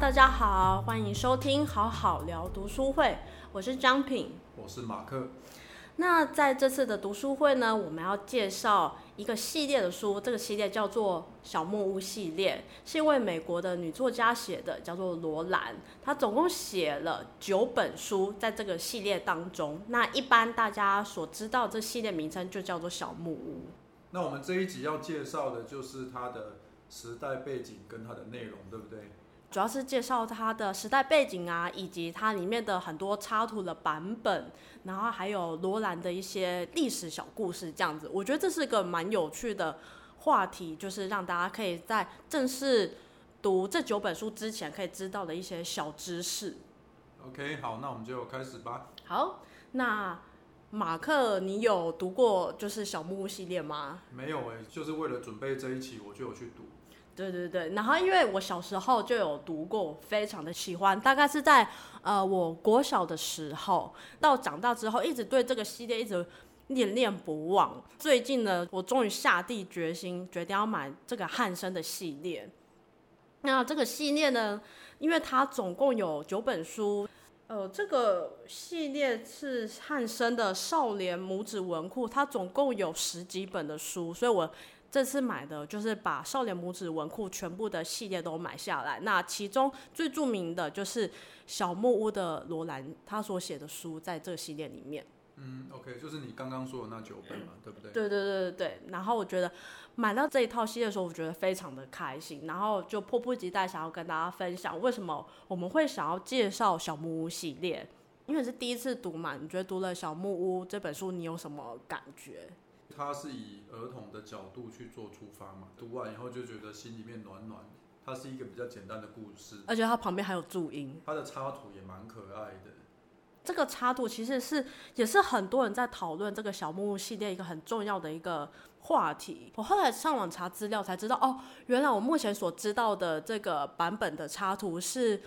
大家好，欢迎收听好好聊读书会，我是张品。我是马克。那在这次的读书会呢，我们要介绍一个系列的书，这个系列叫做《小木屋系列》，是一位美国的女作家写的，叫做罗兰。她总共写了九本书，在这个系列当中，那一般大家所知道这系列名称就叫做小木屋。那我们这一集要介绍的就是它的时代背景跟它的内容，对不对？主要是介绍它的时代背景啊，以及它里面的很多插图的版本，然后还有罗兰的一些历史小故事这样子。我觉得这是个蛮有趣的话题，就是让大家可以在正式读这九本书之前，可以知道的一些小知识。OK，好，那我们就开始吧。好，那马克，你有读过就是小木屋系列吗？没有哎、就是为了准备这一期，我就有去读。对对对，然后因为我小时候就有读过，非常的喜欢，大概是在呃我国小的时候，到长大之后，一直对这个系列一直念念不忘。最近呢，我终于下定决心，决定要买这个汉生的系列。那这个系列呢，因为它总共有九本书，呃，这个系列是汉生的少年拇指文库，它总共有十几本的书，所以我这次买的就是把少年拇指文库全部的系列都买下来。那其中最著名的就是小木屋的罗兰，他所写的书在这个系列里面。嗯，OK，就是你刚刚说的那九本嘛，对不对？对对对对对。然后我觉得买到这一套系列的时候，我觉得非常的开心，然后就迫不及待想要跟大家分享为什么我们会想要介绍小木屋系列。因为是第一次读嘛，你觉得读了《小木屋》这本书，你有什么感觉？它是以儿童的角度去做出发嘛，读完以后就觉得心里面暖暖。它是一个比较简单的故事，而且它旁边还有注音。它的插图也蛮可爱的。这个插图其实是也是很多人在讨论这个小木屋系列一个很重要的一个话题。我后来上网查资料才知道，哦，原来我目前所知道的这个版本的插图是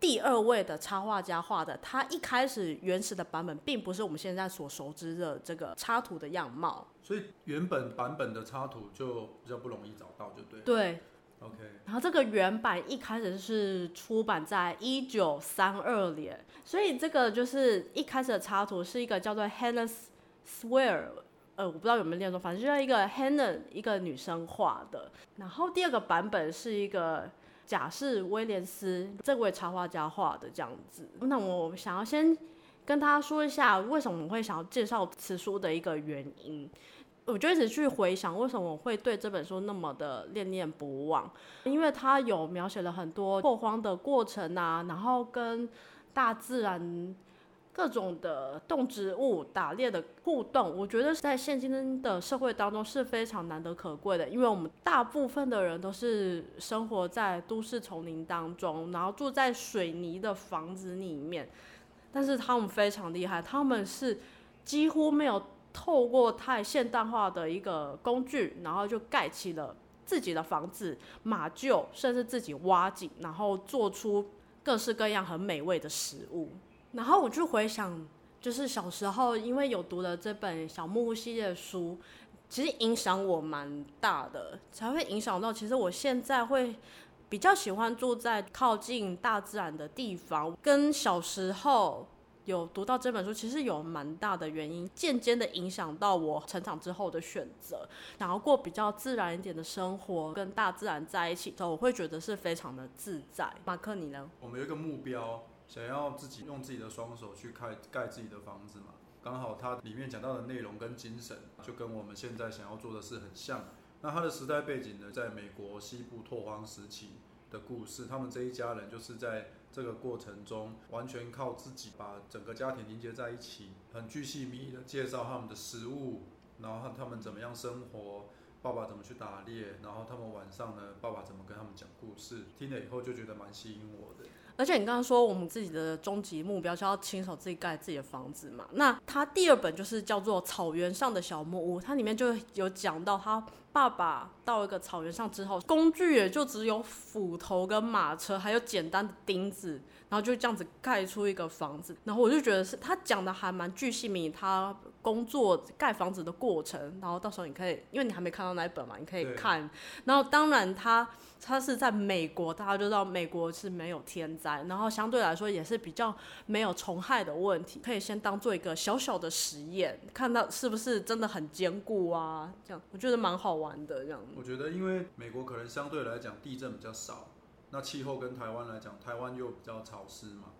第二位的插画家画的。他一开始原始的版本并不是我们现在所熟知的这个插图的样貌。所以原本版本的插图就比较不容易找到，就对。对，OK，然后这个原版一开始是出版在一九三二年，所以这个就是一开始的插图是一个叫做 Hannah Swear，呃，我不知道有没有念错，反正就是一个 Hannah 一个女生画的。然后第二个版本是一个贾士威廉斯这位插画家画的这样子。那我想要先跟大家说一下，为什么我会想要介绍此书的一个原因。我就一直去回想，为什么我会对这本书那么的念念不忘，因为它有描写了很多破荒的过程啊，然后跟大自然各种的动植物打猎的互动，我觉得在现今的社会当中是非常难得可贵的，因为我们大部分的人都是生活在都市丛林当中，然后住在水泥的房子里面，但是他们非常厉害，他们是几乎没有。透过太现代化的一个工具，然后就盖起了自己的房子、马厩，甚至自己挖井，然后做出各式各样很美味的食物。然后我就回想，就是小时候因为有读了这本小木屋系列的书，其实影响我蛮大的，才会影响到其实我现在会比较喜欢住在靠近大自然的地方，跟小时候。有读到这本书，其实有蛮大的原因，间接的影响到我成长之后的选择，想要过比较自然一点的生活，跟大自然在一起之后，我会觉得是非常的自在。马克，你呢？我们有一个目标，想要自己用自己的双手去盖盖自己的房子嘛。刚好它里面讲到的内容跟精神，就跟我们现在想要做的事很像。那它的时代背景呢，在美国西部拓荒时期的故事，他们这一家人就是在。这个过程中，完全靠自己把整个家庭凝结在一起，很具细靡遗的介绍他们的食物，然后他们怎么样生活，爸爸怎么去打猎，然后他们晚上呢，爸爸怎么跟他们讲故事，听了以后就觉得蛮吸引我的。而且你刚刚说我们自己的终极目标是要亲手自己盖自己的房子嘛？那他第二本就是叫做《草原上的小木屋》，它里面就有讲到他爸爸到一个草原上之后，工具也就只有斧头跟马车，还有简单的钉子，然后就这样子盖出一个房子。然后我就觉得是他讲的还蛮具细迷，他工作盖房子的过程。然后到时候你可以，因为你还没看到那一本嘛，你可以看。然后当然他。它是在美国，大家就知道美国是没有天灾，然后相对来说也是比较没有虫害的问题，可以先当做一个小小的实验，看到是不是真的很坚固啊？这样我觉得蛮好玩的。这样，我觉得因为美国可能相对来讲地震比较少，那气候跟台湾来讲，台湾又比较潮湿嘛，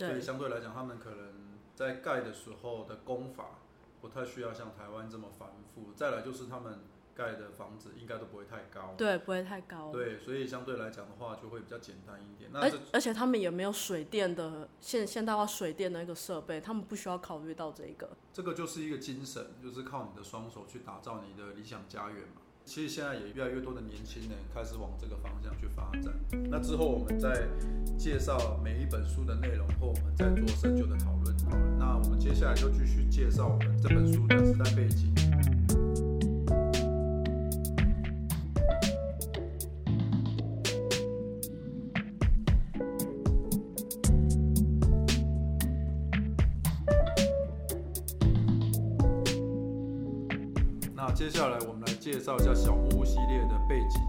所以相对来讲，他们可能在盖的时候的工法不太需要像台湾这么繁复。再来就是他们。盖的房子应该都不会太高，对，不会太高。对，所以相对来讲的话，就会比较简单一点。而而且他们也没有水电的现现代化水电的一个设备，他们不需要考虑到这个。这个就是一个精神，就是靠你的双手去打造你的理想家园嘛。其实现在也越来越多的年轻人开始往这个方向去发展。那之后我们再介绍每一本书的内容后，我们再做深究的下来就继续介绍我们这本书的时代背景。那接下来我们来介绍一下小木屋系列的背景。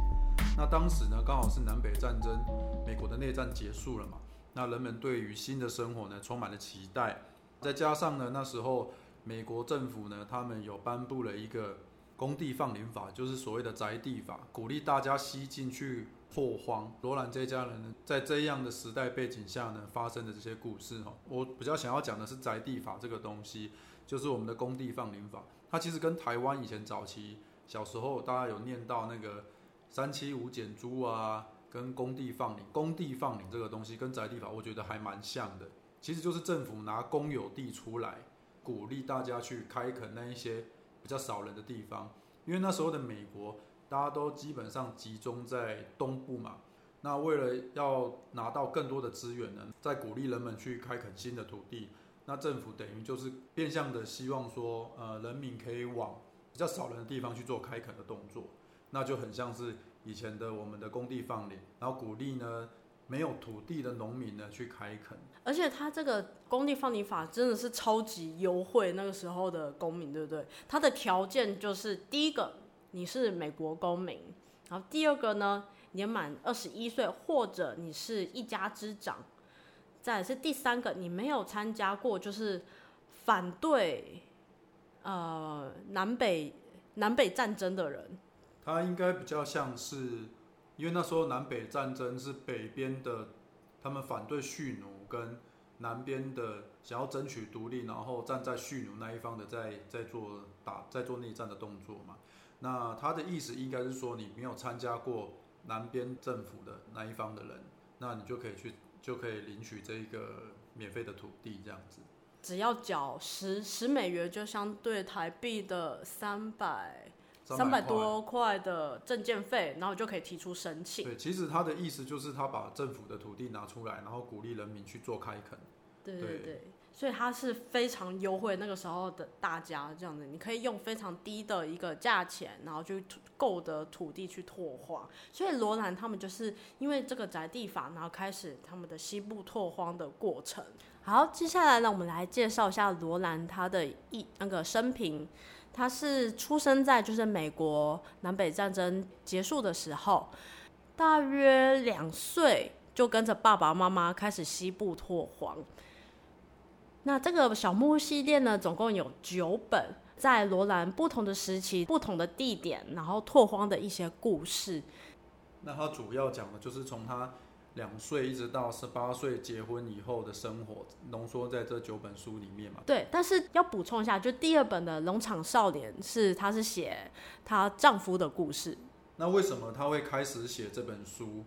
那当时呢，刚好是南北战争，美国的内战结束了嘛。那人们对于新的生活呢，充满了期待。再加上呢，那时候美国政府呢，他们有颁布了一个工地放领法，就是所谓的宅地法，鼓励大家西进去拓荒。罗兰这家人呢，在这样的时代背景下呢，发生的这些故事哈，我比较想要讲的是宅地法这个东西，就是我们的工地放领法。它其实跟台湾以前早期小时候大家有念到那个三七五减租啊，跟工地放领、工地放领这个东西跟宅地法，我觉得还蛮像的。其实就是政府拿公有地出来，鼓励大家去开垦那一些比较少人的地方。因为那时候的美国大家都基本上集中在东部嘛，那为了要拿到更多的资源呢，在鼓励人们去开垦新的土地。那政府等于就是变相的希望说，呃，人民可以往比较少人的地方去做开垦的动作，那就很像是以前的我们的工地放领，然后鼓励呢没有土地的农民呢去开垦。而且他这个工地放领法真的是超级优惠，那个时候的公民对不对？他的条件就是第一个你是美国公民，然后第二个呢年满二十一岁或者你是一家之长。再是第三个，你没有参加过，就是反对呃南北南北战争的人。他应该比较像是，因为那时候南北战争是北边的他们反对蓄奴，跟南边的想要争取独立，然后站在蓄奴那一方的在在做打在做内战的动作嘛。那他的意思应该是说，你没有参加过南边政府的那一方的人，那你就可以去。就可以领取这一个免费的土地，这样子，只要缴十十美元，就相对台币的三百三百多块的证件费，然后就可以提出申请。对，其实他的意思就是他把政府的土地拿出来，然后鼓励人民去做开垦。对对对。所以他是非常优惠，那个时候的大家这样子，你可以用非常低的一个价钱，然后去购得土地去拓荒。所以罗兰他们就是因为这个宅地法，然后开始他们的西部拓荒的过程。好，接下来呢，我们来介绍一下罗兰他的一那个生平。他是出生在就是美国南北战争结束的时候，大约两岁就跟着爸爸妈妈开始西部拓荒。那这个小木屋系列呢，总共有九本，在罗兰不同的时期、不同的地点，然后拓荒的一些故事。那他主要讲的就是从他两岁一直到十八岁结婚以后的生活，浓缩在这九本书里面嘛。对，但是要补充一下，就第二本的《农场少年》是她是写她丈夫的故事。那为什么她会开始写这本书？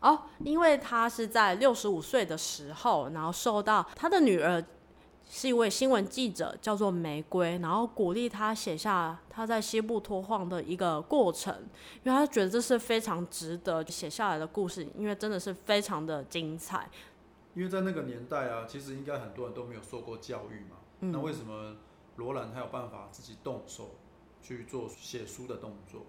哦，因为她是在六十五岁的时候，然后受到她的女儿。是一位新闻记者，叫做玫瑰，然后鼓励他写下他在西部拓荒的一个过程，因为他觉得这是非常值得写下来的故事，因为真的是非常的精彩。因为在那个年代啊，其实应该很多人都没有受过教育嘛。嗯那为什么罗兰他有办法自己动手去做写书的动作？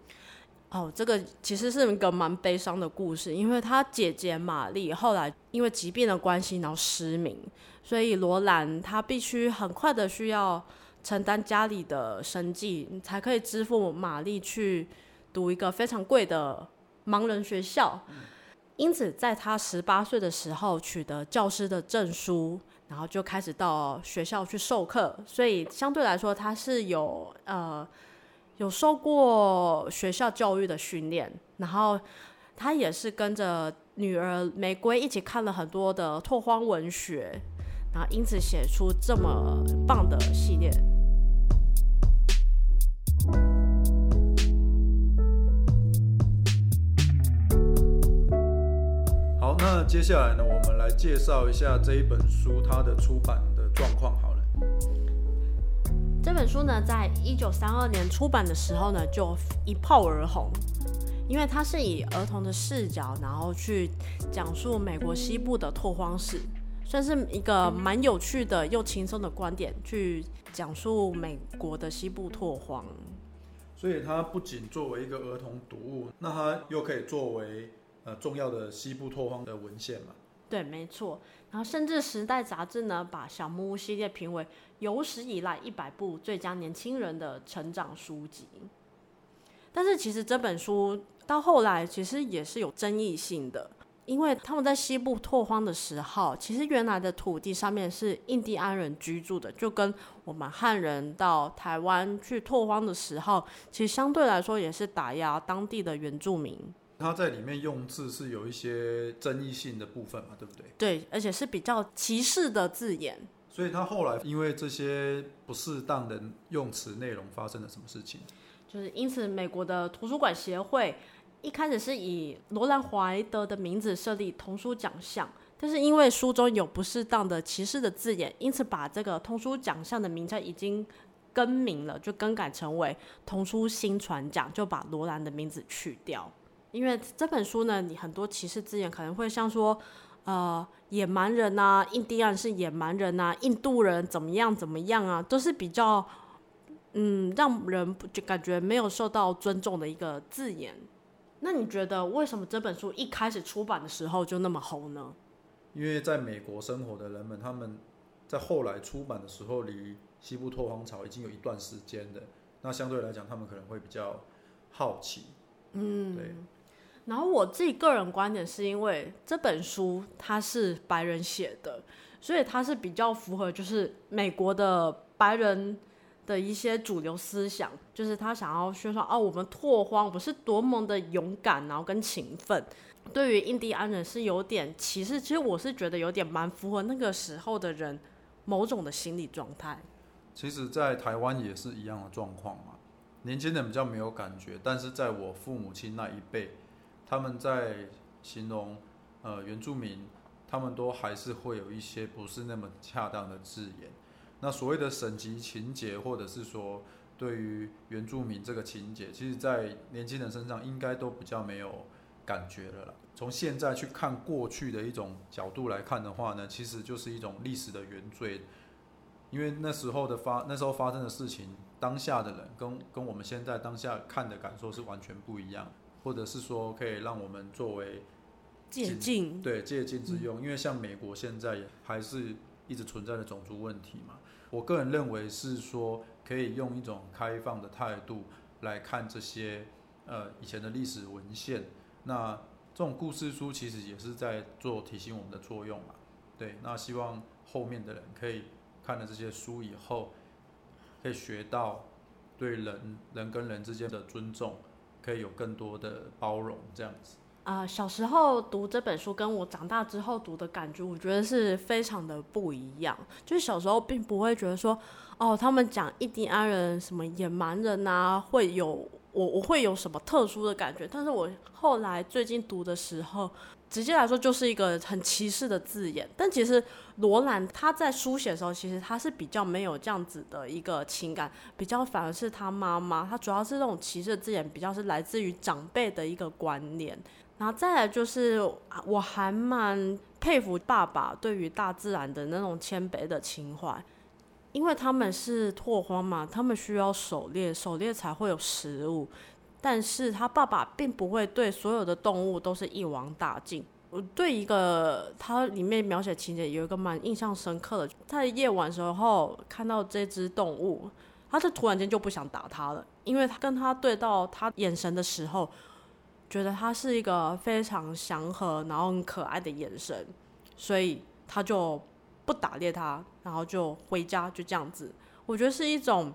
哦，这个其实是一个蛮悲伤的故事，因为他姐姐玛丽后来因为疾病的关系，然后失明，所以罗兰他必须很快的需要承担家里的生计，才可以支付玛丽去读一个非常贵的盲人学校。因此，在他十八岁的时候取得教师的证书，然后就开始到学校去授课，所以相对来说，他是有呃有受过学校教育的训练，然后他也是跟着女儿玫瑰一起看了很多的拓荒文学，然后因此写出这么棒的系列。好，那接下来呢，我们来介绍一下这一本书它的出版的状况好了。这本书呢，在一九三二年出版的时候呢，就一炮而红，因为它是以儿童的视角，然后去讲述美国西部的拓荒史，算是一个蛮有趣的又轻松的观点，去讲述美国的西部拓荒。所以它不仅作为一个儿童读物，那它又可以作为呃重要的西部拓荒的文献嘛。对，没错。然后，甚至《时代》杂志呢，把小木屋系列评为有史以来一百部最佳年轻人的成长书籍。但是，其实这本书到后来其实也是有争议性的，因为他们在西部拓荒的时候，其实原来的土地上面是印第安人居住的，就跟我们汉人到台湾去拓荒的时候，其实相对来说也是打压当地的原住民。他在里面用字是有一些争议性的部分嘛，对不对？对，而且是比较歧视的字眼。所以他后来因为这些不适当的用词内容发生了什么事情？就是因此，美国的图书馆协会一开始是以罗兰怀德的名字设立童书奖项，但是因为书中有不适当的歧视的字眼，因此把这个童书奖项的名称已经更名了，就更改成为童书新传奖，就把罗兰的名字去掉。因为这本书呢，你很多歧视字眼可能会像说，呃，野蛮人啊，印第安是野蛮人啊，印度人怎么样怎么样啊，都是比较，嗯，让人就感觉没有受到尊重的一个字眼。那你觉得为什么这本书一开始出版的时候就那么红呢？因为在美国生活的人们，他们在后来出版的时候，离西部拓荒潮已经有一段时间的，那相对来讲，他们可能会比较好奇。嗯，对。然后我自己个人观点是因为这本书它是白人写的，所以它是比较符合就是美国的白人的一些主流思想，就是他想要宣传哦，我们拓荒，我们是多么的勇敢，然后跟勤奋。对于印第安人是有点歧视，其实我是觉得有点蛮符合那个时候的人某种的心理状态。其实，在台湾也是一样的状况嘛，年轻人比较没有感觉，但是在我父母亲那一辈，他们在形容呃原住民，他们都还是会有一些不是那么恰当的字眼。那所谓的省级情节，或者是说对于原住民这个情节，其实在年轻人身上应该都比较没有感觉了啦。从现在去看过去的一种角度来看的话呢，其实就是一种历史的原罪，因为那时候的发那时候发生的事情，当下的人跟跟我们现在当下看的感受是完全不一样，或者是说可以让我们作为借鉴，对借鉴之用，因为像美国现在也还是一直存在的种族问题嘛。我个人认为是说，可以用一种开放的态度来看这些呃以前的历史文献。那这种故事书其实也是在做提醒我们的作用嘛。对，那希望后面的人可以看了这些书以后，可以学到对人人跟人之间的尊重，可以有更多的包容，这样子。啊、小时候读这本书跟我长大之后读的感觉，我觉得是非常的不一样。就是小时候并不会觉得说，哦，他们讲印第安人什么野蛮人啊，会有我我会有什么特殊的感觉。但是我后来最近读的时候，直接来说就是一个很歧视的字眼。但其实罗兰他在书写的时候，其实他是比较没有这样子的一个情感，比较反而是他妈妈，他主要是这种歧视的字眼，比较是来自于长辈的一个观念。然后再来就是，我还蛮佩服爸爸对于大自然的那种谦卑的情怀，因为他们是拓荒嘛，他们需要狩猎，狩猎才会有食物。但是他爸爸并不会对所有的动物都是一网打尽。我对一个它里面描写情节有一个蛮印象深刻的，在夜晚时候看到这只动物，他是突然间就不想打它了，因为他跟他对到他眼神的时候，觉得他是一个非常祥和然后很可爱的眼神，所以他就不打猎它，然后就回家就这样子。我觉得是一种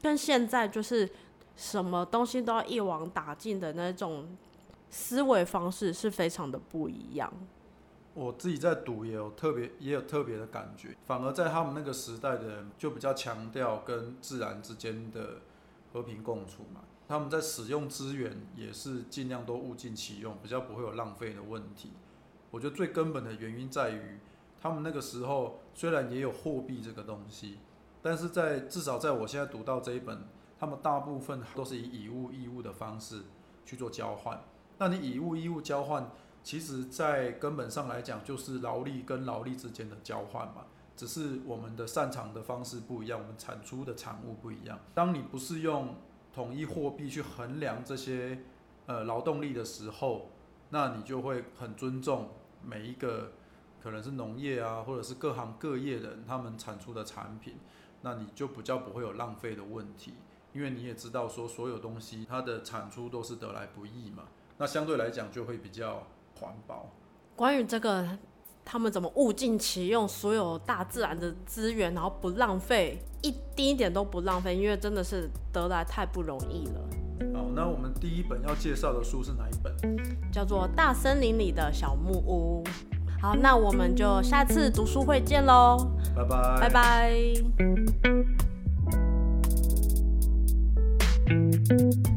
跟现在就是什么东西都要一网打尽的那种思维方式是非常的不一样。我自己在读也有特别也有特别的感觉，反而在他们那个时代的人就比较强调跟自然之间的和平共处嘛。他们在使用资源也是尽量都物尽其用，比较不会有浪费的问题。我觉得最根本的原因在于，他们那个时候虽然也有货币这个东西，但是在至少在我现在读到这一本，他们大部分都是以以物易物的方式去做交换。那你以物易物交换，其实，在根本上来讲，就是劳力跟劳力之间的交换嘛，只是我们的擅长的方式不一样，我们产出的产物不一样。当你不是用统一货币去衡量这些呃劳动力的时候，那你就会很尊重每一个可能是农业啊，或者是各行各业的人他们产出的产品，那你就比较不会有浪费的问题，因为你也知道说所有东西它的产出都是得来不易嘛，那相对来讲就会比较环保。关于这个，他们怎么物尽其用所有大自然的资源，然后不浪费，一丁点都不浪费，因为真的是得来太不容易了。好，那我们第一本要介绍的书是哪一本？叫做《大森林里的小木屋》。好，那我们就下次读书会见喽，拜拜，拜拜。拜。